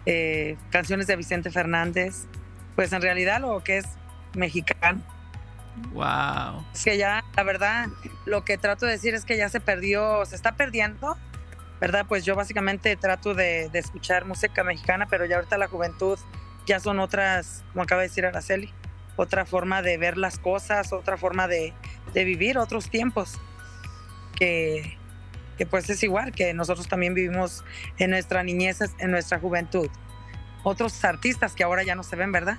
Eh, canciones de Vicente Fernández. Pues en realidad lo que es mexicano. Wow. Es que ya, la verdad, lo que trato de decir es que ya se perdió, se está perdiendo, ¿verdad? Pues yo básicamente trato de, escuchar música mexicana, pero ya ahorita la juventud ya son otras, como acaba de decir Araceli, otra forma de ver las cosas, otra forma de, de vivir, otros tiempos que, que pues es igual que nosotros también vivimos en nuestra niñez, en nuestra juventud. Otros artistas que ahora ya no se ven, ¿verdad?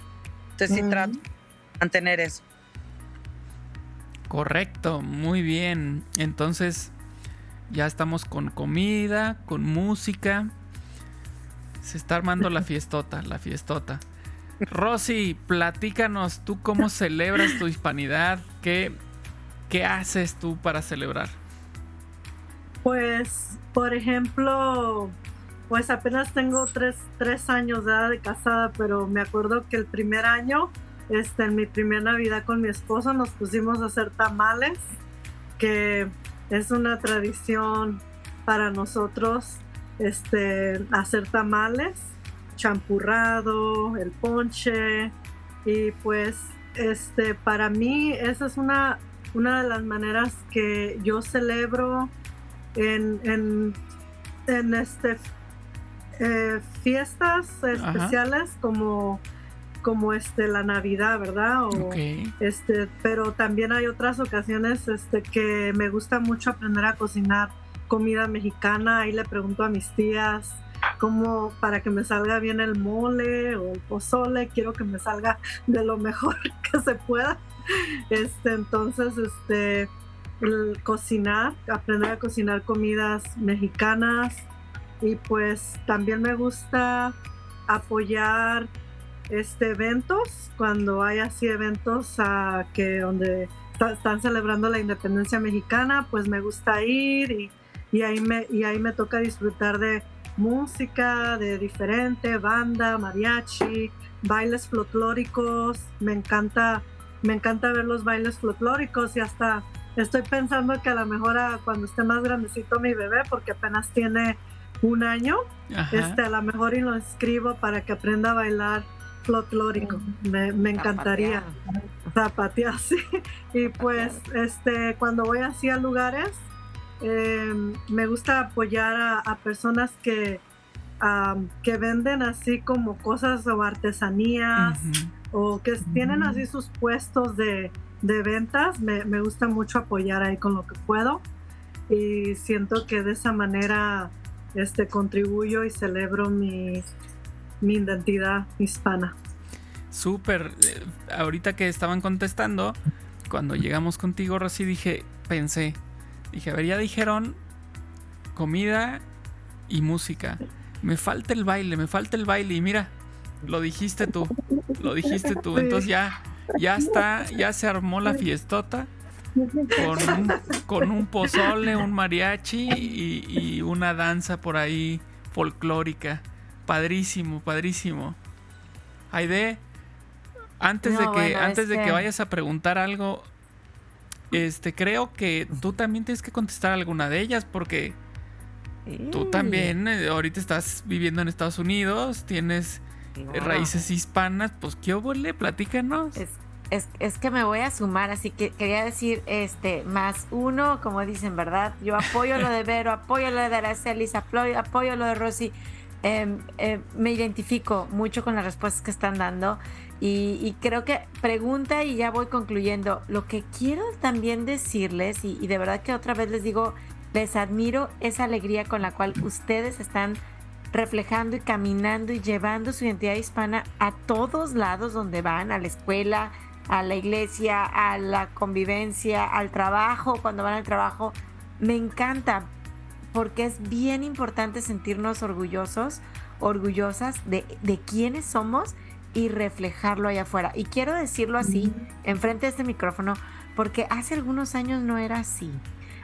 Entonces sí trato de mantener eso. Correcto, muy bien. Entonces ya estamos con comida, con música. Se está armando la fiestota, la fiestota. Rosy, platícanos, ¿tú cómo celebras tu hispanidad? ¿Qué, qué haces tú para celebrar? Pues, por ejemplo, pues apenas tengo tres, años de edad de casada, pero me acuerdo que el primer año, este, en mi primera Navidad con mi esposo, nos pusimos a hacer tamales, que es una tradición para nosotros este, hacer tamales, champurrado, el ponche, y pues este, para mí esa es una, una de las maneras que yo celebro en, en, este, eh, fiestas especiales como como este la Navidad, ¿verdad? O, este, pero también hay otras ocasiones este, que me gusta mucho aprender a cocinar comida mexicana. Ahí le pregunto a mis tías cómo para que me salga bien el mole o el pozole, quiero que me salga de lo mejor que se pueda. Este, entonces, este, el cocinar, aprender a cocinar comidas mexicanas y pues también me gusta apoyar este eventos cuando hay así eventos que donde están celebrando la independencia mexicana pues me gusta ir y, y, ahí me y ahí me toca disfrutar de música de diferente banda mariachi bailes folclóricos. Me encanta me encanta ver los bailes folclóricos y hasta Estoy pensando que a lo mejor cuando esté más grandecito mi bebé, porque apenas tiene un año, este, a lo mejor y lo escribo para que aprenda a bailar folclórico. Me, me encantaría zapatear, sí. Y pues este, cuando voy así a lugares, em, me gusta apoyar a, personas que, que venden así como cosas o artesanías o que tienen así sus puestos de, de ventas, me, gusta mucho apoyar ahí con lo que puedo y siento que de esa manera este, contribuyo y celebro mi, mi identidad hispana. Súper. Ahorita que estaban contestando, cuando llegamos contigo, Rosy, dije, pensé, dije, a ver, ya dijeron comida y música. Me falta el baile, me falta el baile. Y mira, lo dijiste tú, lo dijiste tú. Entonces ya, ya está, ya se armó la fiestota con un, con un pozole, un mariachi y, una danza por ahí folclórica. Padrísimo, padrísimo. Aide, antes de que, antes de que vayas a preguntar algo, este, creo que tú también tienes que contestar alguna de ellas porque tú también eh, ahorita estás viviendo en Estados Unidos, tienes raíces hispanas, pues qué obole, platícanos. Es, es, que me voy a sumar, así que quería decir este más uno, como dicen, ¿verdad? Yo apoyo lo de Vero, apoyo lo de Araceli, apoyo, apoyo lo de Rosy. Em, em, me identifico mucho con las respuestas que están dando y, creo que pregunta y ya voy concluyendo. Lo que quiero también decirles, y, y de verdad que otra vez les digo, les admiro esa alegría con la cual ustedes están reflejando y caminando y llevando su identidad hispana a todos lados donde van, a la escuela, a la iglesia, a la convivencia, al trabajo, cuando van al trabajo. Me encanta porque es bien importante sentirnos orgullosos, orgullosas de, de quiénes somos y reflejarlo allá afuera. Y quiero decirlo así, enfrente de este micrófono, porque hace algunos años no era así.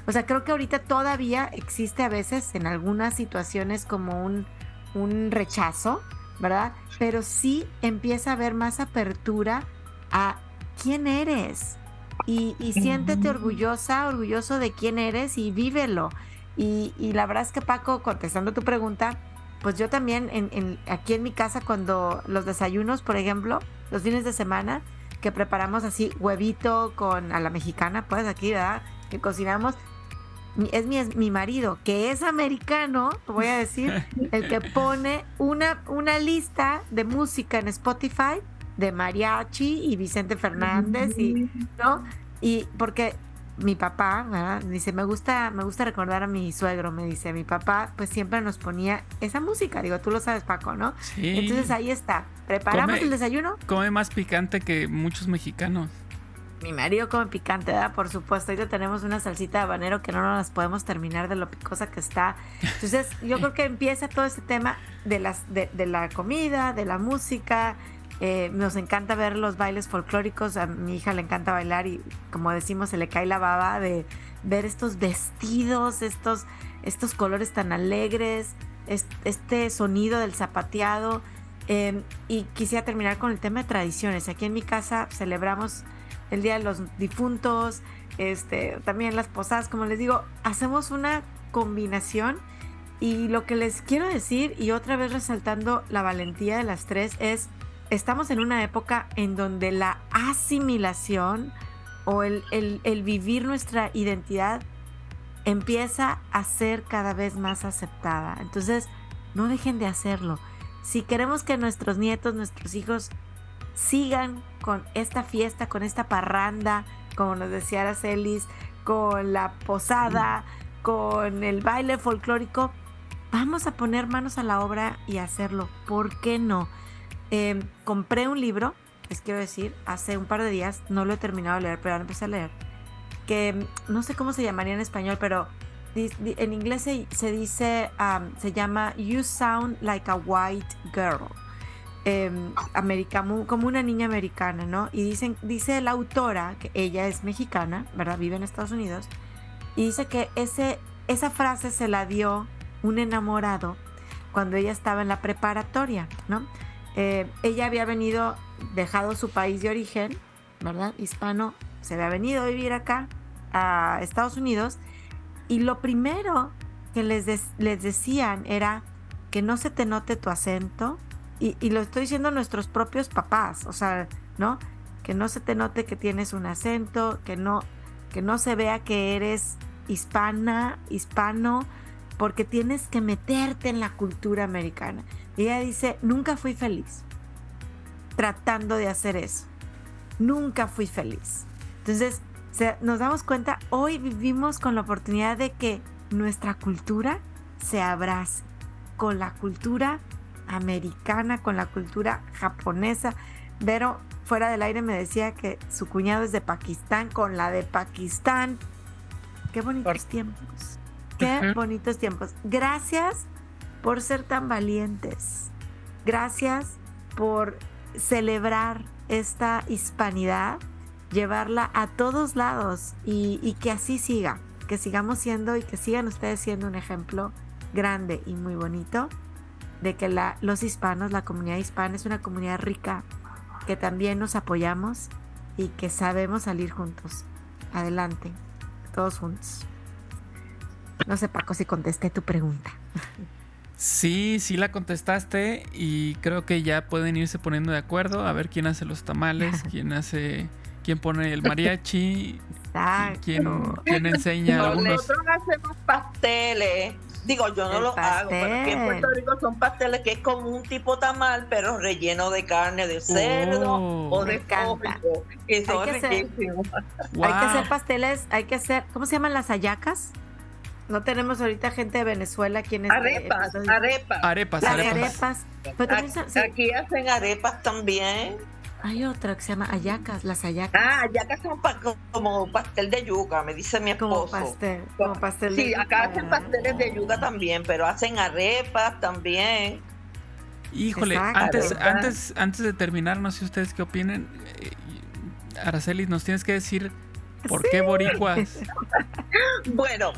O sea, creo que ahorita todavía existe a veces en algunas situaciones como un, un rechazo, ¿verdad? Pero sí empieza a haber más apertura a quién eres. Y, y siéntete orgullosa, orgulloso de quién eres y vívelo. Y, y la verdad es que Paco, contestando tu pregunta, pues yo también en, aquí en mi casa cuando los desayunos, por ejemplo, los fines de semana, que preparamos así huevito con a la mexicana, pues aquí, ¿verdad? Que cocinamos. Es mi, es mi marido, que es americano, voy a decir, el que pone una, una lista de música en Spotify de mariachi y Vicente Fernández y, ¿no? Y porque mi papá, Dice, me gusta, me gusta recordar a mi suegro, me dice, mi papá pues siempre nos ponía esa música, digo, tú lo sabes Paco, ¿no? Sí. Entonces ahí está, preparamos el desayuno. Come más picante que muchos mexicanos. Mi marido come picante, ¿verdad? Por supuesto, ahorita tenemos una salsita de habanero que no nos las podemos terminar de lo picosa que está. Entonces, yo creo que empieza todo este tema de, las, de, de la comida, de la música, eh, nos encanta ver los bailes folclóricos, a mi hija le encanta bailar y como decimos se le cae la baba de ver estos vestidos, estos, estos colores tan alegres, este sonido del zapateado. Em, y quisiera terminar con el tema de tradiciones. Aquí en mi casa celebramos el Día de los Difuntos, este, también las posadas, como les digo, hacemos una combinación y lo que les quiero decir, y otra vez resaltando la valentía de las tres, es estamos en una época en donde la asimilación o el, vivir nuestra identidad empieza a ser cada vez más aceptada. Entonces, no dejen de hacerlo. Si queremos que nuestros nietos, nuestros hijos sigan con esta fiesta, con esta parranda, como nos decía Aracelis, con la posada, con el baile folclórico, vamos a poner manos a la obra y hacerlo. ¿Por qué no? Em, compré un libro, les quiero decir, hace un par de días, no lo he terminado de leer, pero ahora empecé a leer, que em, no sé cómo se llamaría en español, pero en inglés se, dice, se llama You Sound Like a White Girl. Eh, como una niña americana, ¿no? Y dicen, dice la autora, que ella es mexicana, ¿verdad? Vive en Estados Unidos, y dice que ese, esa frase se la dio un enamorado cuando ella estaba en la preparatoria, ¿no? Eh, ella había venido, dejado su país de origen, ¿verdad? Hispano, se había venido a vivir acá, a Estados Unidos, y lo primero que les, les decían era que no se te note tu acento, y, y, lo estoy diciendo nuestros propios papás, o sea, ¿no? Que no se te note que tienes un acento, que no, que no se vea que eres hispana, hispano, porque tienes que meterte en la cultura americana. Ella dice, nunca fui feliz tratando de hacer eso. Nunca fui feliz. Entonces, nos damos cuenta, hoy vivimos con la oportunidad de que nuestra cultura se abrace con la cultura americana con la cultura japonesa. Vero, fuera del aire, me decía que su cuñado es de Pakistán con la de Pakistán. Qué bonitos tiempos. Qué bonitos tiempos. Gracias por ser tan valientes. Gracias por celebrar esta hispanidad, llevarla a todos lados y, que así siga, que sigamos siendo y que sigan ustedes siendo un ejemplo grande y muy bonito de que los hispanos, la comunidad hispana es una comunidad rica, que también nos apoyamos y que sabemos salir juntos. Adelante, todos juntos. No sé, Paco, si contesté tu pregunta. Sí, sí la contestaste y creo que ya pueden irse poniendo de acuerdo a ver quién hace los tamales, quién hace, quién pone el mariachi, quién, quién enseña Nosotros hacemos pasteles. Digo, yo no lo hago, pero aquí en Puerto Rico son pasteles que es como un tipo tamal, pero relleno de carne de cerdo oh. o de pollo. Son hay, que hacer, hay que hacer pasteles, hay que hacer, ¿cómo se llaman las ayacas? No tenemos ahorita gente de Venezuela quienes arepas, arepas, arepas, arepas. Aquí hacen arepas también. Hay otra que se llama ayacas, las ayacas. Ah, ayacas son como pastel de yuca, me dice mi esposo. Como pastel, como pastel de Sí, acá hacen pasteles de yuca también, pero hacen arepas también. Híjole, antes, antes, antes de terminar, no sé ustedes qué opinen. Eh, Araceli, nos tienes que decir por qué boricuas. bueno,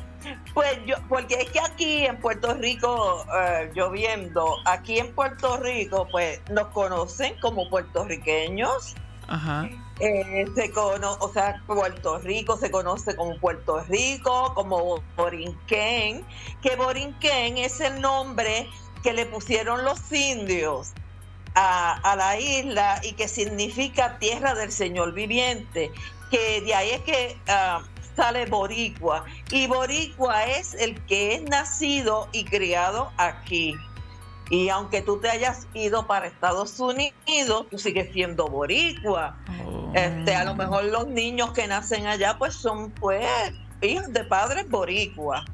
pues yo, porque es que aquí en Puerto Rico, eh, lloviendo, aquí en Puerto Rico, pues nos conocen como puertorriqueños. Ajá. Eh, se o sea, Puerto Rico se conoce como Puerto Rico, como Borinquen, que Borinquen es el nombre que le pusieron los indios a, la isla y que significa tierra del Señor viviente, que de ahí es que ah, sale boricua. Y boricua es el que es nacido y criado aquí. Y aunque tú te hayas ido para Estados Unidos, tú sigues siendo boricua. Oh. Este, a lo mejor los niños que nacen allá, pues son pues hijos de padres boricua.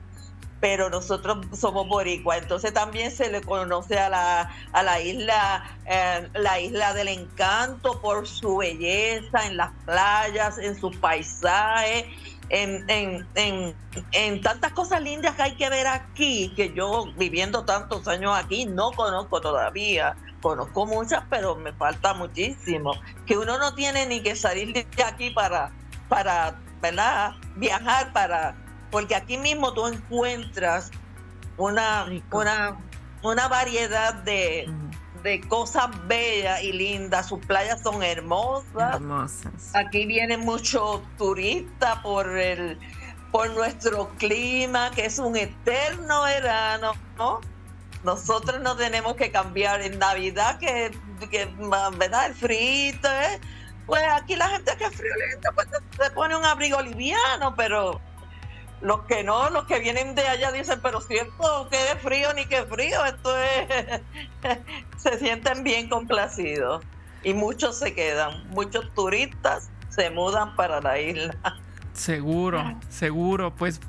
Pero nosotros somos boricua, entonces también se le conoce a la, a la isla, eh, la isla del encanto por su belleza en las playas, en sus paisajes en, en, en, tantas cosas lindas que hay que ver aquí, que yo viviendo tantos años aquí no conozco todavía. Conozco muchas, pero me falta muchísimo. Que uno no tiene ni que salir de aquí para, para ¿verdad? viajar, para porque aquí mismo tú encuentras una, una, una variedad de, de cosas bellas y lindas. Sus playas son hermosas. Hermosas. Aquí vienen muchos turistas por el por nuestro clima, que es un eterno verano, ¿no? Nosotros no tenemos que cambiar en Navidad, que, que ¿verdad? El frito, ¿eh? Pues aquí la gente que es friolenta, pues se pone un abrigo liviano, pero los que no, los que vienen de allá dicen, pero cierto, que es frío ni que frío, esto es, se sienten bien complacidos. Y muchos se quedan, muchos turistas se mudan para la isla. Seguro, seguro, pues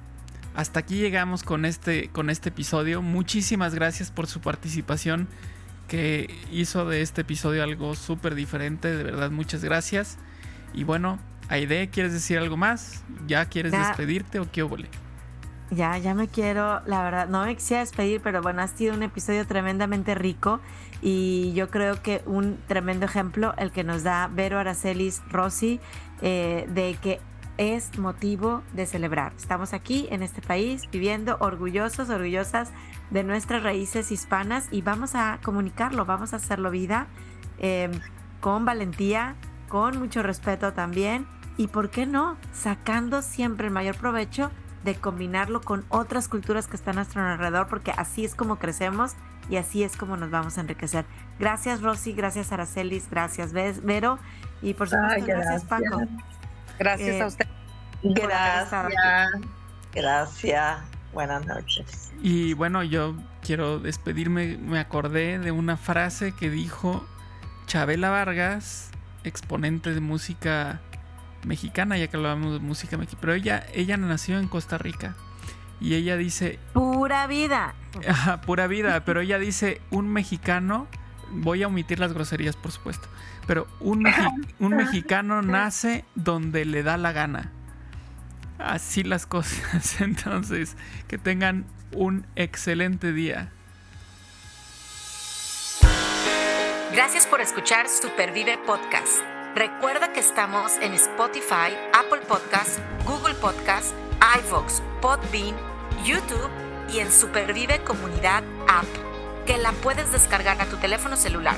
hasta aquí llegamos con este, con este episodio. Muchísimas gracias por su participación que hizo de este episodio algo súper diferente. De verdad, muchas gracias. Y bueno, Aide, ¿quieres decir algo más? ¿Ya quieres despedirte o qué óvole? Ya, ya me quiero, la verdad, no me quisiera despedir, pero bueno, ha sido un episodio tremendamente rico y yo creo que un tremendo ejemplo el que nos da Vero Aracelis Rossi eh, de que es motivo de celebrar. Estamos aquí en este país viviendo orgullosos, orgullosas de nuestras raíces hispanas y vamos a comunicarlo, vamos a hacerlo vida eh, con valentía, con mucho respeto también y por qué no, sacando siempre el mayor provecho de combinarlo con otras culturas que están a nuestro alrededor, porque así es como crecemos y así es como nos vamos a enriquecer. Gracias Rosy, gracias Aracelis, gracias Vero y por supuesto gracias. Paco. Gracias a eh, usted. Gracias. Gracias. Buenas noches. Y bueno, yo quiero despedirme, me acordé de una frase que dijo Chabela Vargas, exponente de música mexicana, ya que hablábamos de música mexicana, pero ella, ella nació en Costa Rica Y ella dice... Pura vida. pura vida, pero ella dice, un mexicano, voy a omitir las groserías por supuesto, pero un, un mexicano nace donde le da la gana. Así las cosas. Entonces, que tengan un excelente día. Gracias por escuchar Supervive Podcast. Recuerda que estamos en Spotify, Apple Podcast, Google Podcast, iVoox, Podbean, YouTube y en Supervive Comunidad App, que la puedes descargar a tu teléfono celular.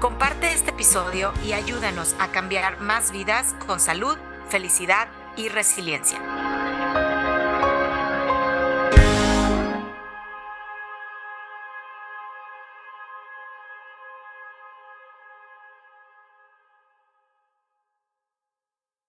Comparte este episodio y ayúdanos a cambiar más vidas con salud, felicidad y resiliencia.